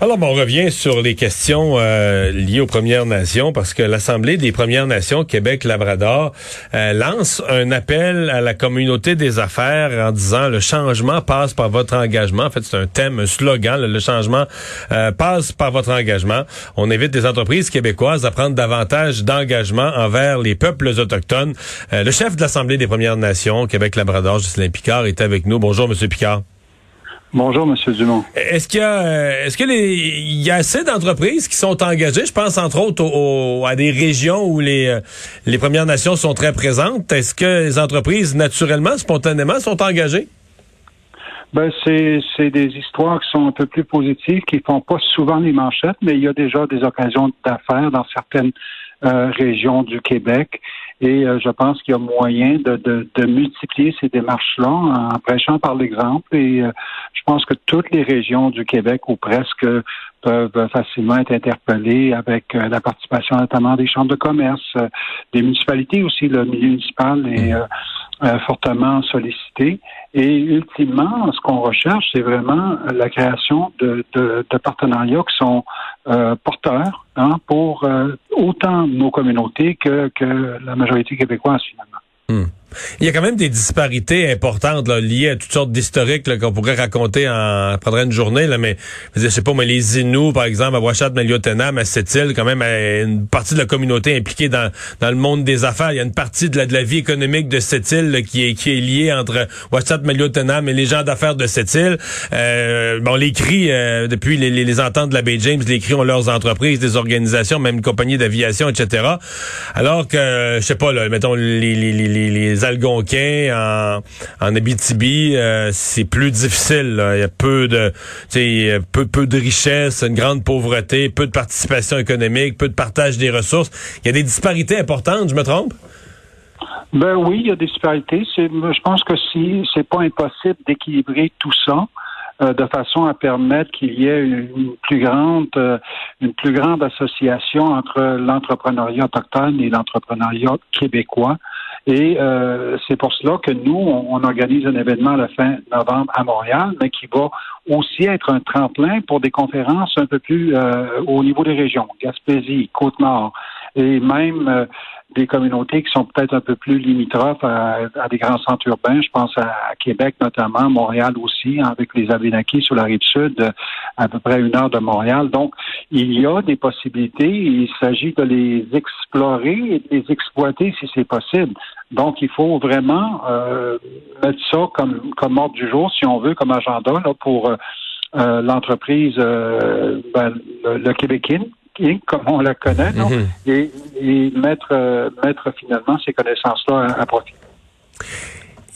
Alors, on revient sur les questions euh, liées aux Premières Nations parce que l'Assemblée des Premières Nations Québec-Labrador euh, lance un appel à la communauté des affaires en disant le changement passe par votre engagement. En fait, c'est un thème, un slogan. Le changement euh, passe par votre engagement. On invite des entreprises québécoises à prendre davantage d'engagement envers les peuples autochtones. le chef de l'Assemblée des Premières Nations Québec-Labrador, Justin Picard, est avec nous. Bonjour, Monsieur Picard. Bonjour, Monsieur Dumont. Est-ce qu'il y a, euh, est-ce que les, il y a assez d'entreprises qui sont engagées? Je pense entre autres à des régions où les, euh, les Premières Nations sont très présentes. Est-ce que les entreprises, naturellement, spontanément, sont engagées? Ben, c'est, c'est des histoires qui sont un peu plus positives, qui font pas souvent les manchettes, mais il y a déjà des occasions d'affaires dans certaines euh, régions du Québec. Et euh, je pense qu'il y a moyen de, de, de multiplier ces démarches-là en prêchant par l'exemple. Et euh, je pense que toutes les régions du Québec, ou presque, peuvent facilement être interpellées avec euh, la participation notamment des chambres de commerce, des municipalités aussi. Le milieu municipal est fortement sollicité. Et ultimement, ce qu'on recherche, c'est vraiment la création de, de, de partenariats qui sont porteurs hein, pour autant nos communautés que, que la majorité québécoise finalement. Hmm. Il y a quand même des disparités importantes là, liées à toutes sortes d'historiques qu'on pourrait raconter en prendrait une journée là, mais je sais pas mais les Inuits par exemple à Ouachat, Maliotenam, à Sept-Îles quand même une partie de la communauté impliquée dans, dans le monde des affaires, il y a une partie de la, de la vie économique de Sept-Îles qui est qui est liée entre Ouachat, Maliotenam et les gens d'affaires de Sept-Îles. Euh, bon les cris euh, depuis les, les, les, ententes de la baie James, les cris ont leurs entreprises, des organisations, même une compagnie d'aviation, etc. Alors que je sais pas là, mettons les les, les, les Algonquins en, en Abitibi, euh, c'est plus difficile. Il y a peu de, peu, peu de richesse, une grande pauvreté, peu de participation économique, peu de partage des ressources. Il y a des disparités importantes, je me trompe? Ben oui, il y a des disparités. Je pense que si c'est pas impossible d'équilibrer tout ça. Euh, de façon à permettre qu'il y ait une plus grande, euh, une plus grande association entre l'entrepreneuriat autochtone et l'entrepreneuriat québécois. Et euh, c'est pour cela que nous, on, organise un événement le fin novembre à Montréal, mais qui va aussi être un tremplin pour des conférences un peu plus euh, au niveau des régions, Gaspésie, Côte-Nord, et même euh, des communautés qui sont peut-être un peu plus limitrophes à, des grands centres urbains. Je pense à, Québec notamment, Montréal aussi, avec les Abénakis sur la rive sud, à peu près une heure de Montréal. Donc, il y a des possibilités. Il s'agit de les explorer et de les exploiter si c'est possible. Donc, il faut vraiment euh, mettre ça comme, comme ordre du jour, si on veut, comme agenda là, pour euh, l'entreprise, euh, ben, le, le comme on la connaît, mhm. et, mettre, euh, mettre finalement ces connaissances-là à profit.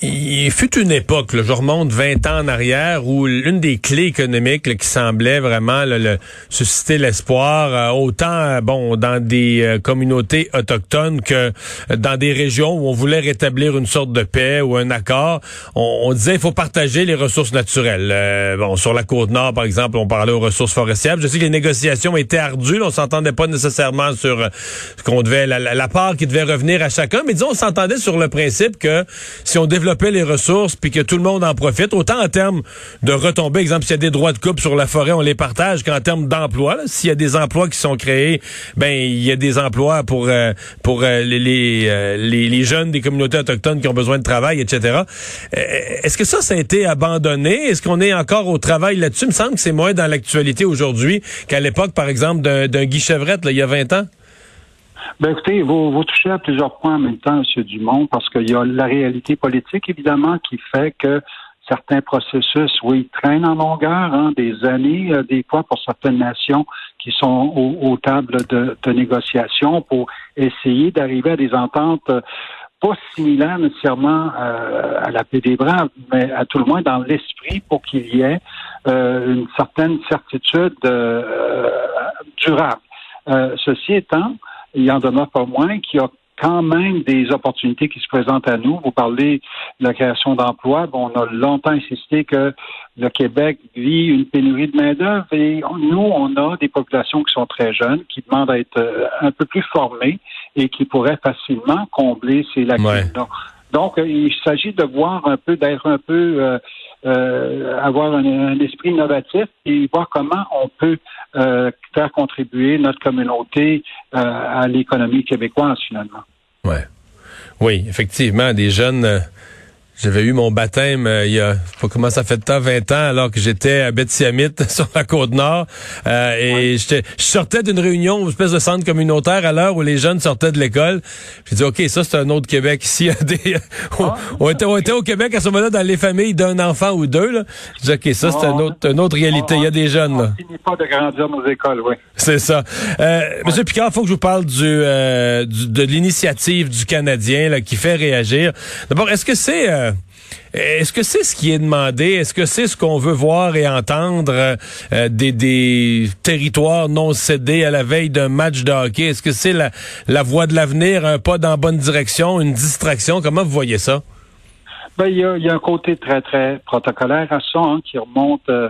Il fut une époque, je remonte 20 ans en arrière, où l'une des clés économiques qui semblait vraiment le, susciter l'espoir, euh, autant euh, bon dans des euh, communautés autochtones que dans des régions où on voulait rétablir une sorte de paix ou un accord, on, disait il faut partager les ressources naturelles. bon, sur la côte nord, par exemple, on parlait aux ressources forestières. Je sais que les négociations étaient ardues, là, on s'entendait pas nécessairement sur ce qu'on devait la, la, part qui devait revenir à chacun, mais disons on s'entendait sur le principe que si on les ressources puis que tout le monde en profite, autant en termes de retombées, exemple, s'il y a des droits de coupe sur la forêt, on les partage, qu'en termes d'emploi. S'il y a des emplois qui sont créés, ben il y a des emplois pour euh, pour euh, les, euh, les, les, jeunes des communautés autochtones qui ont besoin de travail, etc. Est-ce que ça, ça a été abandonné? Est-ce qu'on est encore au travail là-dessus? Il me semble que c'est moins dans l'actualité aujourd'hui qu'à l'époque, par exemple, d'un Guy Chevrette, il y a 20 ans. Ben écoutez, vous, vous touchez à plusieurs points en même temps, M. Dumont, parce qu'il y a la réalité politique, évidemment, qui fait que certains processus, oui, traînent en longueur, hein, des années, euh, des fois pour certaines nations qui sont aux, tables de, négociation pour essayer d'arriver à des ententes euh, pas similaires nécessairement euh, à la paix des braves, mais à tout le moins dans l'esprit pour qu'il y ait une certaine certitude durable. ceci étant, il en demeure pas moins qu'il y a quand même des opportunités qui se présentent à nous. Vous parlez de la création d'emplois. Bon, on a longtemps insisté que le Québec vit une pénurie de main-d'œuvre et nous, on a des populations qui sont très jeunes, qui demandent à être euh, un peu plus formées et qui pourraient facilement combler ces lacunes. Donc, euh, il s'agit de voir un peu, d'être un peu, euh, euh, avoir un, esprit innovatif et voir comment on peut faire contribuer notre communauté à l'économie québécoise finalement. Ouais. Oui, effectivement, des jeunes j'avais eu mon baptême euh, il y a, pas comment ça fait de temps, 20 ans, alors que j'étais à Betty-Amite sur la Côte-Nord. Euh, et je sortais d'une réunion, une espèce de centre communautaire à l'heure où les jeunes sortaient de l'école. J'ai dit, OK, ça, c'est un autre Québec. Ici, des, ah. on, était, on, était, au Québec à ce moment-là dans les familles d'un enfant ou deux. Là. Je dis, OK, ça, c'est un ah. autre, une autre réalité. Il y a des jeunes. Là. On finit pas de grandir nos écoles, oui. C'est ça. Euh, Monsieur Picard, il faut que je vous parle du, euh, du de l'initiative du Canadien là, qui fait réagir. D'abord, est-ce que c'est... Est-ce que c'est ce qui est demandé? Est-ce que c'est ce qu'on veut voir et entendre euh, des, territoires non cédés à la veille d'un match de hockey? Est-ce que c'est la, la voie de l'avenir, un pas dans la bonne direction, une distraction? Comment vous voyez ça? Ben, il y a, un côté très, très protocolaire à ça, hein, qui remonte euh,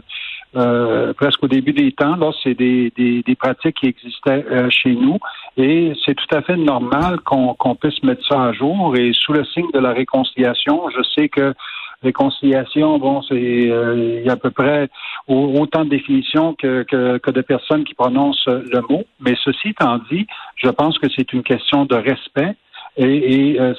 euh, presque au début des temps. Là, c'est des, des, pratiques qui existaient chez nous. Et c'est tout à fait normal qu'on puisse mettre ça à jour. Et sous le signe de la réconciliation, je sais que réconciliation, bon, c'est euh, il y a à peu près autant de définitions que, que, que, de personnes qui prononcent le mot. Mais ceci étant dit, je pense que c'est une question de respect et, euh,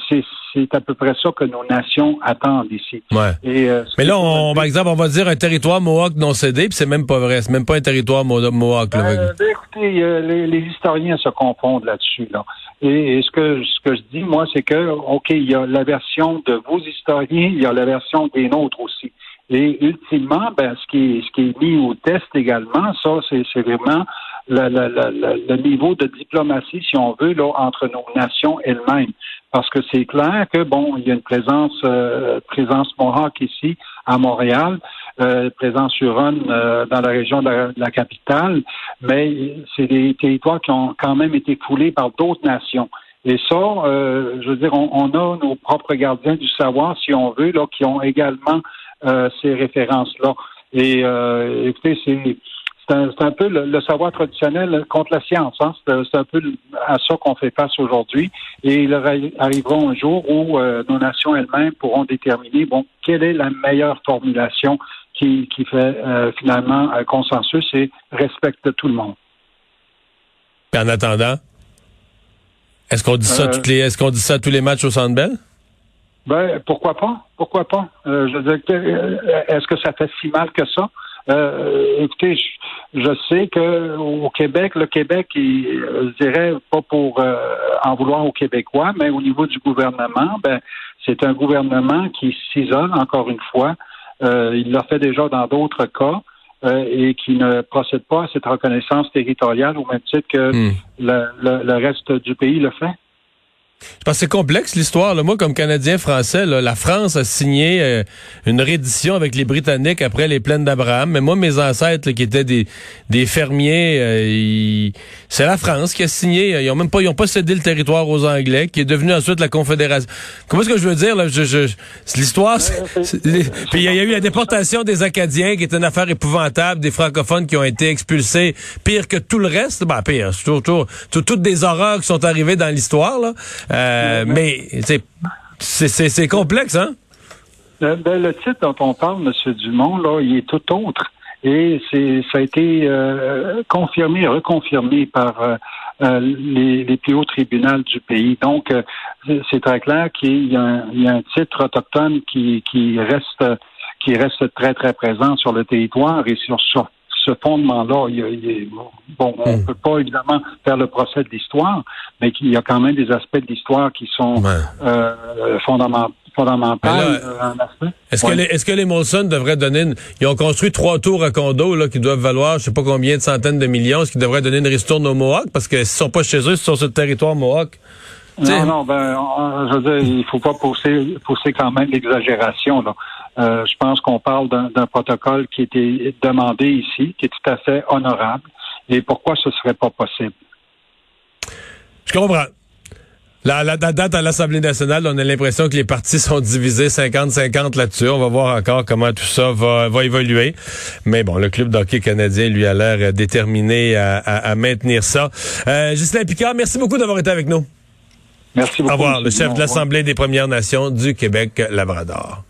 c'est à peu près ça que nos nations attendent ici. Ouais. Et, euh, Mais là, on, par exemple, on va dire un territoire Mohawk non cédé, puis c'est même pas vrai. C'est même pas un territoire Mohawk. Ben, ben, écoutez, les, les, historiens se confondent là-dessus. Là. Et, ce que ce que je dis, moi, c'est que, OK, il y a la version de vos historiens, il y a la version des nôtres aussi. Et ultimement, ben, ce qui est, ce qui est mis au test également, ça, c'est vraiment le, niveau de diplomatie, si on veut, là, entre nos nations elles-mêmes. Parce que c'est clair que, bon, il y a une présence, euh, présence Mohawk ici, à Montréal, euh, présence Huron euh, dans la région de la, capitale, mais c'est des territoires qui ont quand même été coulés par d'autres nations. Et ça, euh, je veux dire, on, on, a nos propres gardiens du savoir, si on veut, là, qui ont également ces références-là. Et écoutez, c'est c'est un, peu le, savoir traditionnel contre la science. Hein? C'est un peu à ça qu'on fait face aujourd'hui. Et il arrivera un jour où euh, nos nations elles-mêmes pourront déterminer bon quelle est la meilleure formulation qui, qui fait euh, finalement un consensus et respecte tout le monde. en attendant, est-ce qu'on dit ça euh, toutes les est-ce qu'on dit ça tous les matchs au Centre Bell? Ben pourquoi pas? Pourquoi pas? je veux dire, est-ce que ça fait si mal que ça? Euh, écoutez, je, sais que au Québec, le Québec, il, je dirais pas pour euh, en vouloir aux Québécois, mais au niveau du gouvernement, ben c'est un gouvernement qui s'isole encore une fois. Euh, il l'a fait déjà dans d'autres cas. et qui ne procède pas à cette reconnaissance territoriale au même titre que hmm. le, reste du pays le fait. Je pense que c'est complexe l'histoire. Moi, comme Canadien français, la France a signé euh, une reddition avec les Britanniques après les plaines d'Abraham. Mais moi, mes ancêtres qui étaient des, des fermiers, euh, c'est la France qui a signé. Ils ont même pas, ils ont pas cédé le territoire aux Anglais, qui est devenu ensuite la Confédération. Comment est-ce que je veux dire là? Je, je, L'histoire, puis il y, a eu la déportation des Acadiens, qui est une affaire épouvantable, des francophones qui ont été expulsés, pire que tout le reste. Ben pire, tout, toutes des horreurs qui sont arrivées dans l'histoire là. Euh, mais c'est complexe, hein? Euh, ben, le titre dont on parle, M. Dumont, là, il est tout autre. Et c'est ça a été euh, confirmé, reconfirmé par les, plus hauts tribunaux du pays. Donc, c'est très clair qu'il y, a un titre autochtone qui, qui reste qui reste très, très présent sur le territoire et sur, sur ce fondement-là, bon, on ne hmm. peut pas évidemment faire le procès de l'histoire, mais il y a quand même des aspects de l'histoire qui sont euh, fondamentaux. Euh, est-ce que les est-ce que les Molson devraient donner une, ils ont construit trois tours à condo là qui doivent valoir je sais pas combien de centaines de millions ce qui devrait donner une ristourne aux Mohawks parce que s'ils sont pas chez eux ils sont sur le territoire Mohawk non, non, ben, je veux dire, il faut pas pousser, pousser quand même l'exagération. Là. Euh, je pense qu'on parle d'un protocole qui était demandé ici, qui est tout à fait honorable. Et pourquoi ce serait pas possible? Je comprends. La, la, date à l'Assemblée nationale, on a l'impression que les partis sont divisés 50-50 là-dessus. On va voir encore comment tout ça va, va évoluer. Mais bon, le club d'hockey canadien, lui, a l'air déterminé à, à, maintenir ça. Euh, Ghislain Picard, merci beaucoup d'avoir été avec nous. Merci beaucoup. Au revoir, le chef de l'Assemblée des Premières Nations du Québec-Labrador.